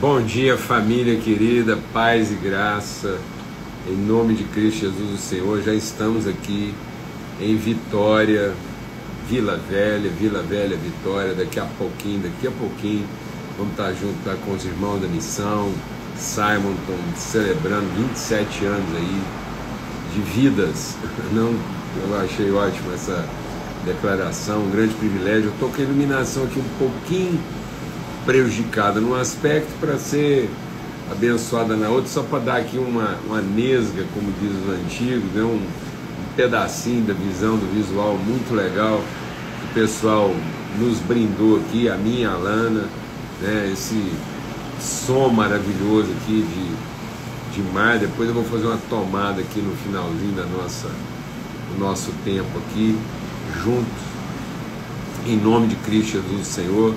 Bom dia, família querida, paz e graça, em nome de Cristo Jesus, o Senhor. Já estamos aqui em Vitória, Vila Velha, Vila Velha, Vitória. Daqui a pouquinho, daqui a pouquinho, vamos estar junto tá, com os irmãos da missão, Simon, celebrando 27 anos aí de vidas. Não, eu achei ótimo essa declaração, um grande privilégio. Eu estou com a iluminação aqui um pouquinho prejudicada num aspecto para ser abençoada na outra, só para dar aqui uma, uma nesga, como diz os antigos, né? um, um pedacinho da visão do visual muito legal que o pessoal nos brindou aqui, a minha a Lana, né? esse som maravilhoso aqui de, de mar. Depois eu vou fazer uma tomada aqui no finalzinho da nossa, do nosso tempo aqui, juntos, em nome de Cristo Jesus, Senhor.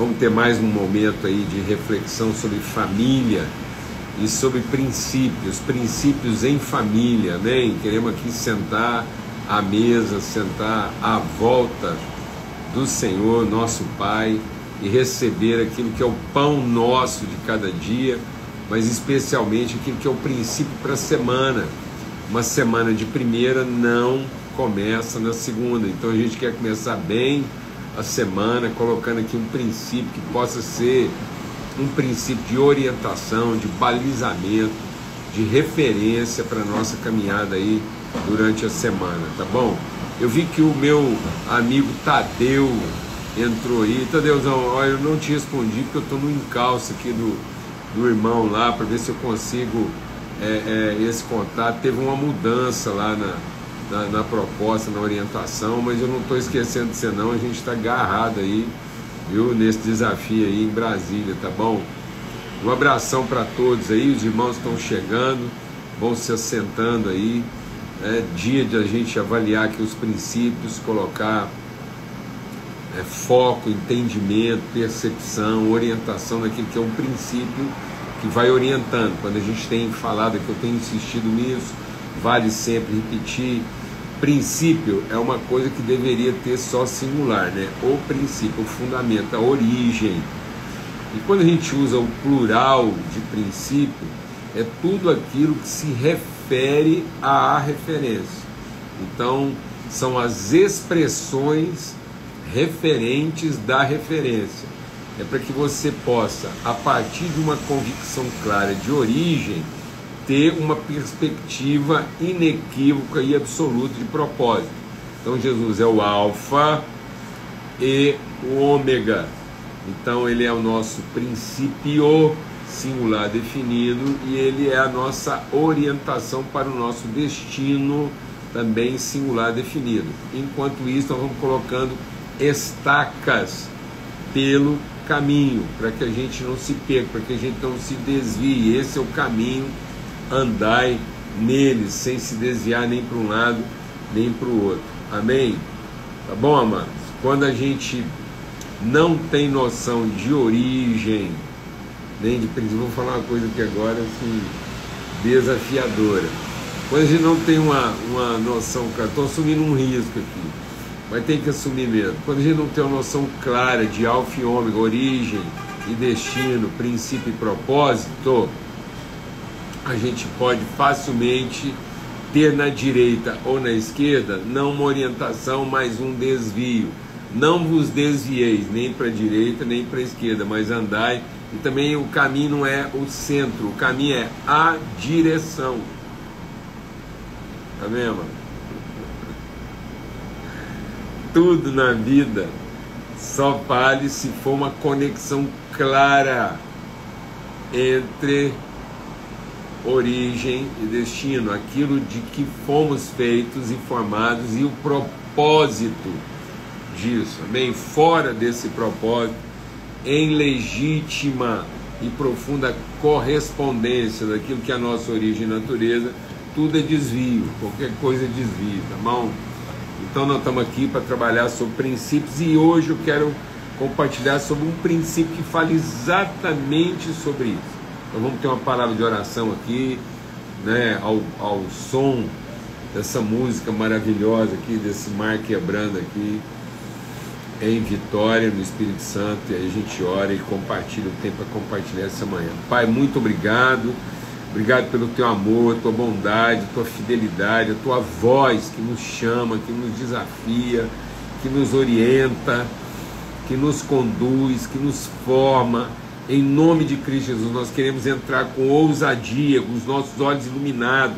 Vamos ter mais um momento aí de reflexão sobre família e sobre princípios, princípios em família, amém? Queremos aqui sentar à mesa, sentar à volta do Senhor, nosso Pai, e receber aquilo que é o pão nosso de cada dia, mas especialmente aquilo que é o princípio para a semana. Uma semana de primeira não começa na segunda, então a gente quer começar bem a semana, colocando aqui um princípio que possa ser um princípio de orientação, de balizamento, de referência para a nossa caminhada aí durante a semana, tá bom? Eu vi que o meu amigo Tadeu entrou aí. Tadeuzão, olha, eu não te respondi porque eu estou no encalço aqui do, do irmão lá para ver se eu consigo é, é, esse contato. Teve uma mudança lá na, na, na proposta, na orientação, mas eu não estou esquecendo de você não, a gente está agarrado aí, viu, nesse desafio aí em Brasília, tá bom? Um abração para todos aí, os irmãos estão chegando, vão se assentando aí, é dia de a gente avaliar aqui os princípios, colocar é, foco, entendimento, percepção, orientação naquilo que é um princípio que vai orientando. Quando a gente tem falado que eu tenho insistido nisso, vale sempre repetir princípio é uma coisa que deveria ter só singular, né? O princípio, o fundamento, a origem. E quando a gente usa o plural de princípio, é tudo aquilo que se refere à referência. Então, são as expressões referentes da referência. É para que você possa, a partir de uma convicção clara de origem, ter uma perspectiva inequívoca e absoluta de propósito. Então Jesus é o Alfa e o Ômega. Então ele é o nosso princípio singular definido e ele é a nossa orientação para o nosso destino também singular definido. Enquanto isso, nós vamos colocando estacas pelo caminho, para que a gente não se perca, para que a gente não se desvie. Esse é o caminho andai neles, sem se desviar nem para um lado nem para o outro. Amém? Tá bom, amados? Quando a gente não tem noção de origem, nem de princípio, vou falar uma coisa que agora assim, desafiadora. Quando a gente não tem uma, uma noção, cara, estou assumindo um risco aqui, mas tem que assumir mesmo. Quando a gente não tem uma noção clara de alfa e ômega, origem e destino, princípio e propósito, a gente pode facilmente ter na direita ou na esquerda não uma orientação, mas um desvio. Não vos desvieis nem para a direita nem para a esquerda, mas andai. E também o caminho não é o centro, o caminho é a direção. Tá vendo? Tudo na vida só vale se for uma conexão clara entre origem e destino, aquilo de que fomos feitos e formados e o propósito disso, amém? Fora desse propósito, em legítima e profunda correspondência daquilo que é a nossa origem e natureza, tudo é desvio, qualquer coisa é desvio, tá bom? Então nós estamos aqui para trabalhar sobre princípios e hoje eu quero compartilhar sobre um princípio que fala exatamente sobre isso. Então vamos ter uma palavra de oração aqui, né, ao, ao som dessa música maravilhosa aqui, desse mar quebrando aqui. em vitória no Espírito Santo e aí a gente ora e compartilha o tempo para compartilhar essa manhã. Pai, muito obrigado. Obrigado pelo teu amor, tua bondade, tua fidelidade, a tua voz que nos chama, que nos desafia, que nos orienta, que nos conduz, que nos forma. Em nome de Cristo Jesus, nós queremos entrar com ousadia, com os nossos olhos iluminados.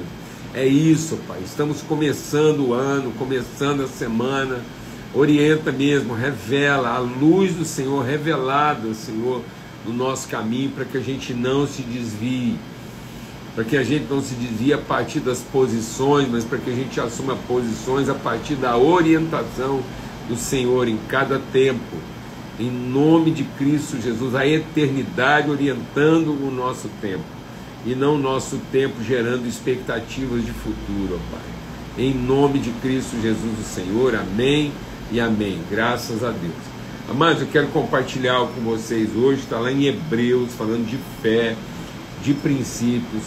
É isso, Pai. Estamos começando o ano, começando a semana. Orienta mesmo, revela a luz do Senhor revelada, Senhor, no nosso caminho, para que a gente não se desvie para que a gente não se desvie a partir das posições, mas para que a gente assuma posições a partir da orientação do Senhor em cada tempo. Em nome de Cristo Jesus, a eternidade orientando o nosso tempo e não o nosso tempo gerando expectativas de futuro, ó Pai. Em nome de Cristo Jesus, o Senhor, amém e amém. Graças a Deus. Amados, eu quero compartilhar com vocês hoje, está lá em Hebreus, falando de fé, de princípios.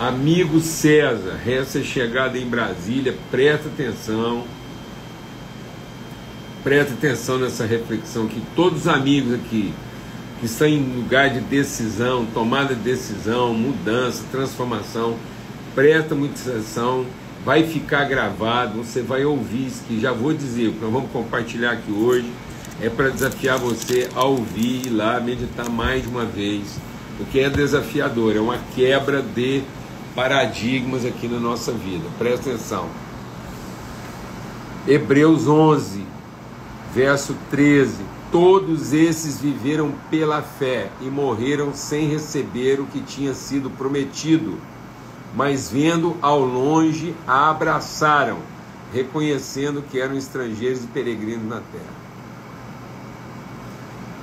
Amigo César, essa chegada em Brasília, presta atenção. Presta atenção nessa reflexão que todos os amigos aqui que estão em lugar de decisão, tomada de decisão, mudança, transformação, presta muita atenção, vai ficar gravado, você vai ouvir isso que já vou dizer, que nós vamos compartilhar aqui hoje é para desafiar você a ouvir e lá meditar mais uma vez, porque é desafiador, é uma quebra de paradigmas aqui na nossa vida. Presta atenção. Hebreus 11, verso 13. Todos esses viveram pela fé e morreram sem receber o que tinha sido prometido, mas vendo ao longe, a abraçaram, reconhecendo que eram estrangeiros e peregrinos na terra.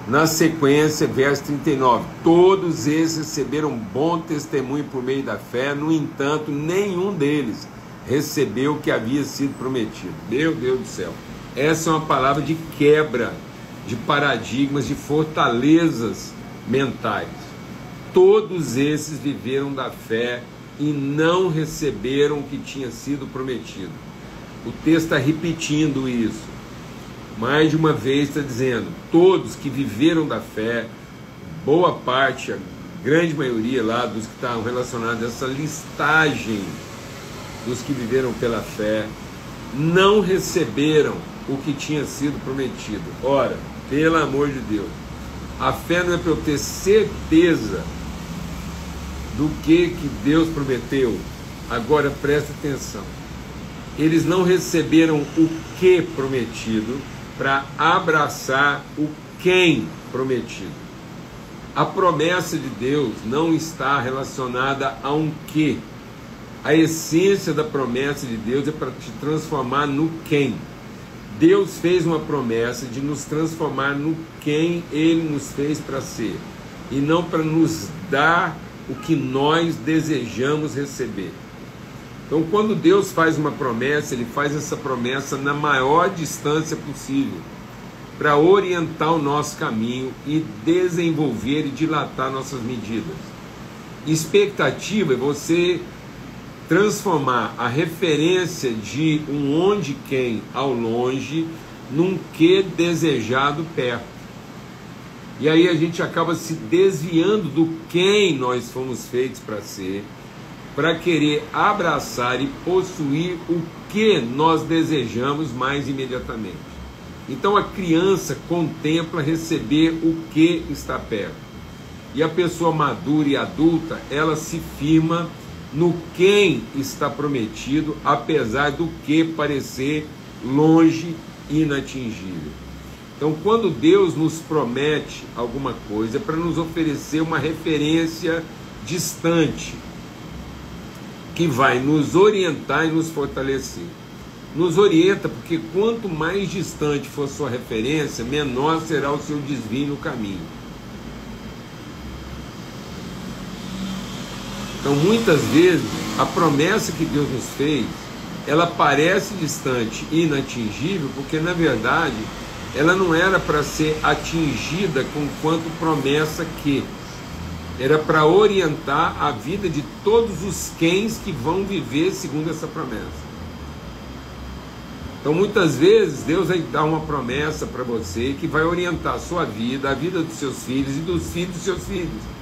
Na sequência, verso 39: Todos esses receberam bom testemunho por meio da fé, no entanto, nenhum deles recebeu o que havia sido prometido. Meu Deus do céu, essa é uma palavra de quebra de paradigmas, de fortalezas mentais. Todos esses viveram da fé e não receberam o que tinha sido prometido. O texto está repetindo isso mais de uma vez está dizendo: todos que viveram da fé, boa parte, a grande maioria lá dos que estavam relacionados a essa listagem dos que viveram pela fé, não receberam o que tinha sido prometido. Ora, pelo amor de Deus, a fé não é para eu ter certeza do que, que Deus prometeu. Agora presta atenção. Eles não receberam o que prometido, para abraçar o quem prometido. A promessa de Deus não está relacionada a um que. A essência da promessa de Deus é para te transformar no quem. Deus fez uma promessa de nos transformar no quem Ele nos fez para ser, e não para nos dar o que nós desejamos receber. Então, quando Deus faz uma promessa, Ele faz essa promessa na maior distância possível, para orientar o nosso caminho e desenvolver e dilatar nossas medidas. Expectativa é você transformar a referência de um onde quem ao longe num que desejado perto. E aí a gente acaba se desviando do quem nós fomos feitos para ser para querer abraçar e possuir o que nós desejamos mais imediatamente. Então a criança contempla receber o que está perto. E a pessoa madura e adulta, ela se firma no quem está prometido, apesar do que parecer longe e inatingível. Então, quando Deus nos promete alguma coisa, é para nos oferecer uma referência distante, que vai nos orientar e nos fortalecer. Nos orienta porque quanto mais distante for sua referência, menor será o seu desvio no caminho. Então, muitas vezes, a promessa que Deus nos fez, ela parece distante e inatingível, porque na verdade ela não era para ser atingida com quanto promessa que era para orientar a vida de todos os quens que vão viver segundo essa promessa. Então muitas vezes Deus vai dar uma promessa para você que vai orientar a sua vida, a vida dos seus filhos e dos filhos dos seus filhos.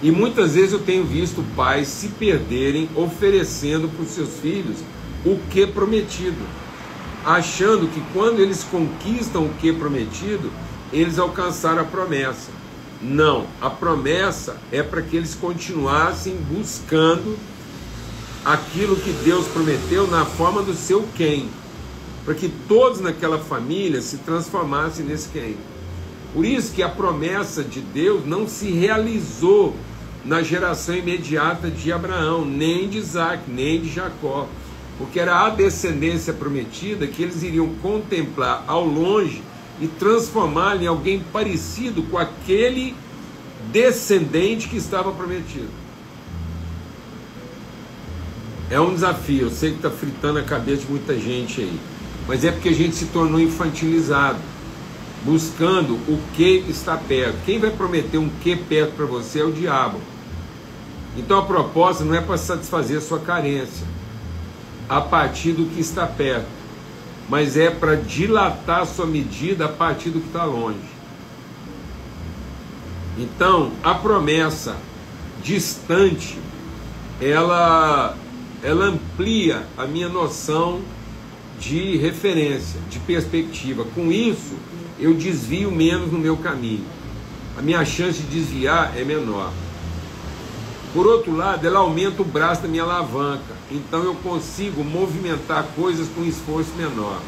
E muitas vezes eu tenho visto pais se perderem oferecendo para os seus filhos o que prometido, achando que quando eles conquistam o que prometido, eles alcançaram a promessa. Não, a promessa é para que eles continuassem buscando aquilo que Deus prometeu na forma do seu quem, para que todos naquela família se transformassem nesse quem. Por isso que a promessa de Deus não se realizou na geração imediata de Abraão, nem de Isaac, nem de Jacó, porque era a descendência prometida que eles iriam contemplar ao longe e transformá-lo em alguém parecido com aquele descendente que estava prometido. É um desafio, eu sei que está fritando a cabeça de muita gente aí, mas é porque a gente se tornou infantilizado, buscando o que está perto. Quem vai prometer um que perto para você é o diabo. Então a proposta não é para satisfazer a sua carência, a partir do que está perto, mas é para dilatar a sua medida a partir do que está longe. Então, a promessa distante, ela, ela amplia a minha noção de referência, de perspectiva. Com isso, eu desvio menos no meu caminho. A minha chance de desviar é menor. Por outro lado, ela aumenta o braço da minha alavanca, então eu consigo movimentar coisas com esforço menor.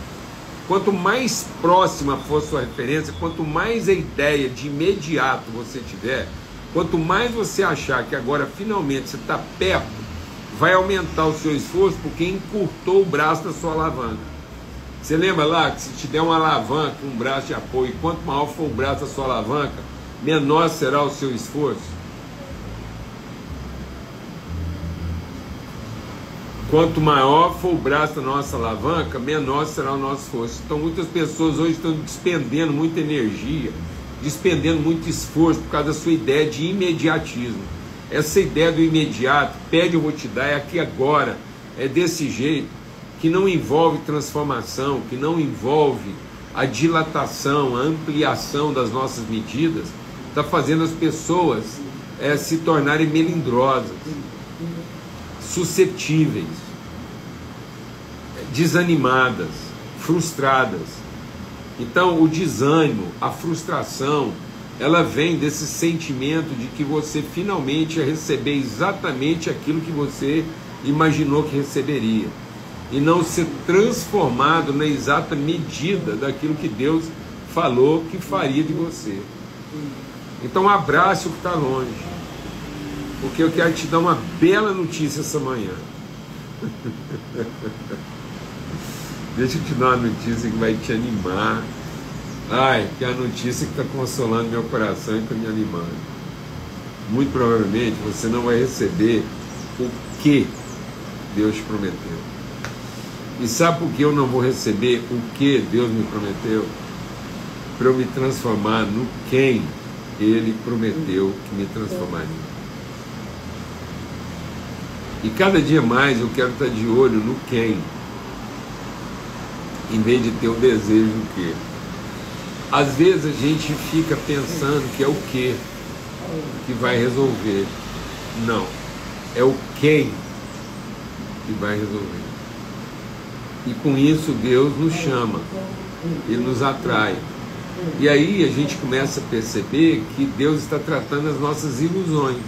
Quanto mais próxima for sua referência, quanto mais a ideia de imediato você tiver, quanto mais você achar que agora finalmente você está perto, vai aumentar o seu esforço porque encurtou o braço da sua alavanca. Você lembra lá que se tiver uma alavanca, um braço de apoio, quanto maior for o braço da sua alavanca, menor será o seu esforço? Quanto maior for o braço da nossa alavanca, menor será o nosso esforço. Então, muitas pessoas hoje estão despendendo muita energia, despendendo muito esforço por causa da sua ideia de imediatismo. Essa ideia do imediato, pede eu vou te dar, é aqui agora, é desse jeito, que não envolve transformação, que não envolve a dilatação, a ampliação das nossas medidas, está fazendo as pessoas é, se tornarem melindrosas suscetíveis, desanimadas, frustradas. Então, o desânimo, a frustração, ela vem desse sentimento de que você finalmente ia receber exatamente aquilo que você imaginou que receberia e não ser transformado na exata medida daquilo que Deus falou que faria de você. Então, abrace o que está longe porque eu quero te dar uma bela notícia essa manhã. Deixa eu te dar uma notícia que vai te animar. Ai, que é a notícia que está consolando meu coração e está me animando. Muito provavelmente você não vai receber o que Deus te prometeu. E sabe por que eu não vou receber o que Deus me prometeu? Para eu me transformar no quem Ele prometeu que me transformaria. E cada dia mais eu quero estar de olho no quem, em vez de ter o desejo do que. Às vezes a gente fica pensando que é o que que vai resolver. Não, é o quem que vai resolver. E com isso Deus nos chama, Ele nos atrai. E aí a gente começa a perceber que Deus está tratando as nossas ilusões.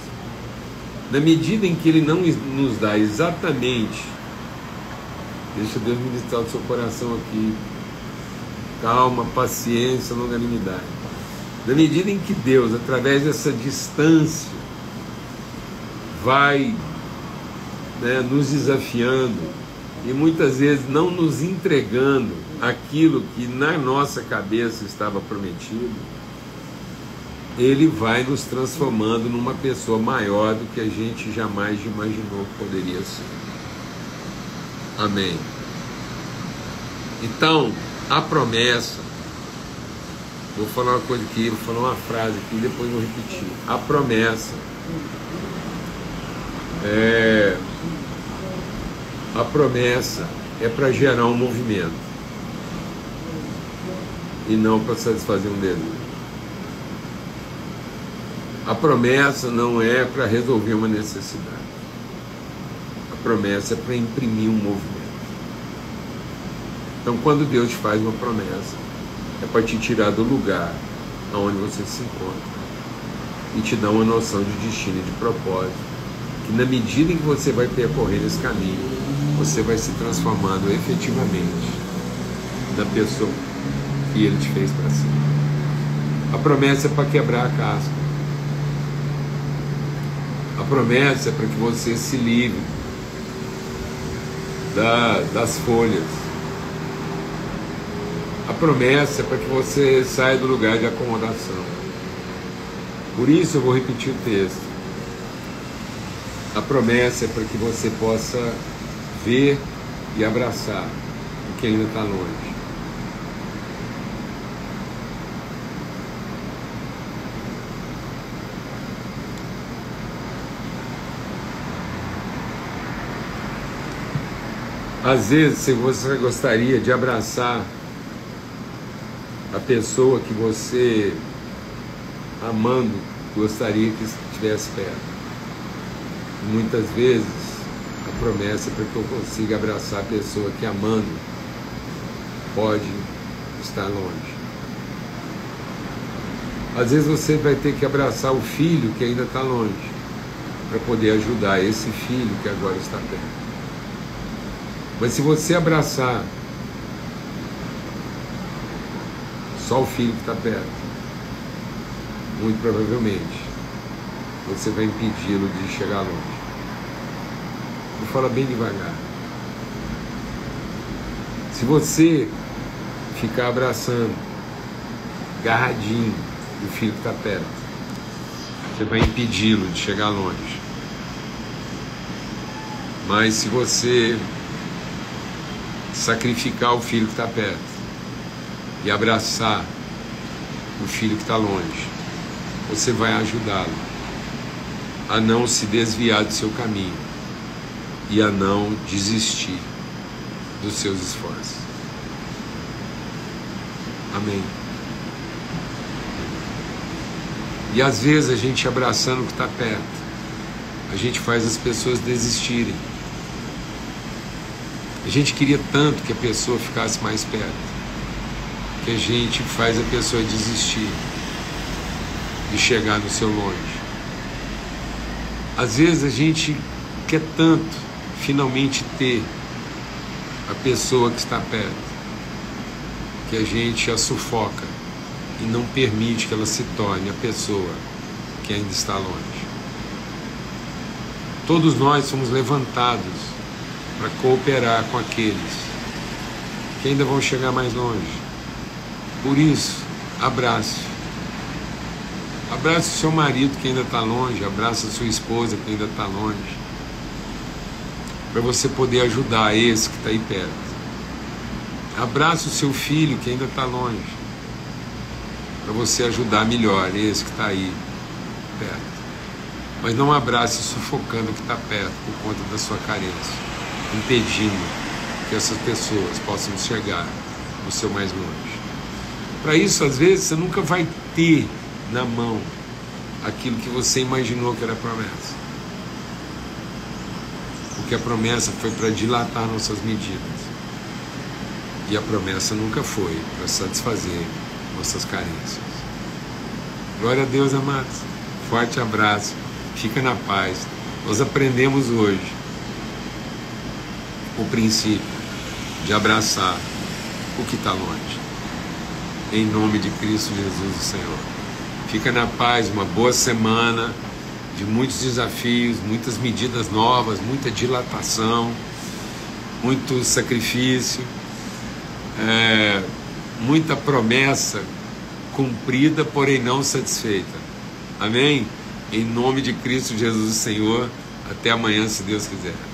Na medida em que Ele não nos dá exatamente, deixa Deus ministrar o seu coração aqui, calma, paciência, longanimidade. Na medida em que Deus, através dessa distância, vai né, nos desafiando e muitas vezes não nos entregando aquilo que na nossa cabeça estava prometido, ele vai nos transformando numa pessoa maior do que a gente jamais imaginou que poderia ser. Amém. Então, a promessa, vou falar uma coisa aqui, vou falar uma frase aqui e depois vou repetir. A promessa é a promessa é para gerar um movimento e não para satisfazer um desejo. A promessa não é para resolver uma necessidade. A promessa é para imprimir um movimento. Então, quando Deus te faz uma promessa, é para te tirar do lugar onde você se encontra e te dar uma noção de destino e de propósito. Que na medida em que você vai percorrer esse caminho, você vai se transformando efetivamente na pessoa que Ele te fez para si. A promessa é para quebrar a casca. A promessa é para que você se livre da, das folhas. A promessa é para que você saia do lugar de acomodação. Por isso eu vou repetir o texto. A promessa é para que você possa ver e abraçar o que ainda está longe. Às vezes, se você gostaria de abraçar a pessoa que você, amando, gostaria que estivesse perto. Muitas vezes, promessa para que eu consiga abraçar a pessoa que, amando, pode estar longe. Às vezes você vai ter que abraçar o filho que ainda está longe, para poder ajudar esse filho que agora está perto. Mas se você abraçar só o filho que está perto, muito provavelmente você vai impedi-lo de chegar longe. Vou falar bem devagar. Se você ficar abraçando, agarradinho, o filho que está perto, você vai impedi-lo de chegar longe. Mas se você sacrificar o filho que está perto e abraçar o filho que está longe, você vai ajudá-lo a não se desviar do seu caminho e a não desistir dos seus esforços. Amém. E às vezes a gente abraçando o que está perto, a gente faz as pessoas desistirem a gente queria tanto que a pessoa ficasse mais perto, que a gente faz a pessoa desistir de chegar no seu longe. Às vezes a gente quer tanto finalmente ter a pessoa que está perto, que a gente a sufoca e não permite que ela se torne a pessoa que ainda está longe. Todos nós somos levantados para cooperar com aqueles que ainda vão chegar mais longe. Por isso, abrace. Abrace o seu marido que ainda está longe, abrace a sua esposa que ainda está longe, para você poder ajudar esse que está aí perto. Abrace o seu filho que ainda está longe, para você ajudar melhor esse que está aí perto. Mas não abrace sufocando o que está perto por conta da sua carência impedindo que essas pessoas possam chegar no seu mais longe. Para isso, às vezes, você nunca vai ter na mão aquilo que você imaginou que era promessa. Porque a promessa foi para dilatar nossas medidas. E a promessa nunca foi para satisfazer nossas carências. Glória a Deus, amados. Forte abraço. Fica na paz. Nós aprendemos hoje o princípio de abraçar o que está longe. Em nome de Cristo Jesus, o Senhor. Fica na paz, uma boa semana de muitos desafios, muitas medidas novas, muita dilatação, muito sacrifício, é, muita promessa cumprida, porém não satisfeita. Amém? Em nome de Cristo Jesus, Senhor. Até amanhã, se Deus quiser.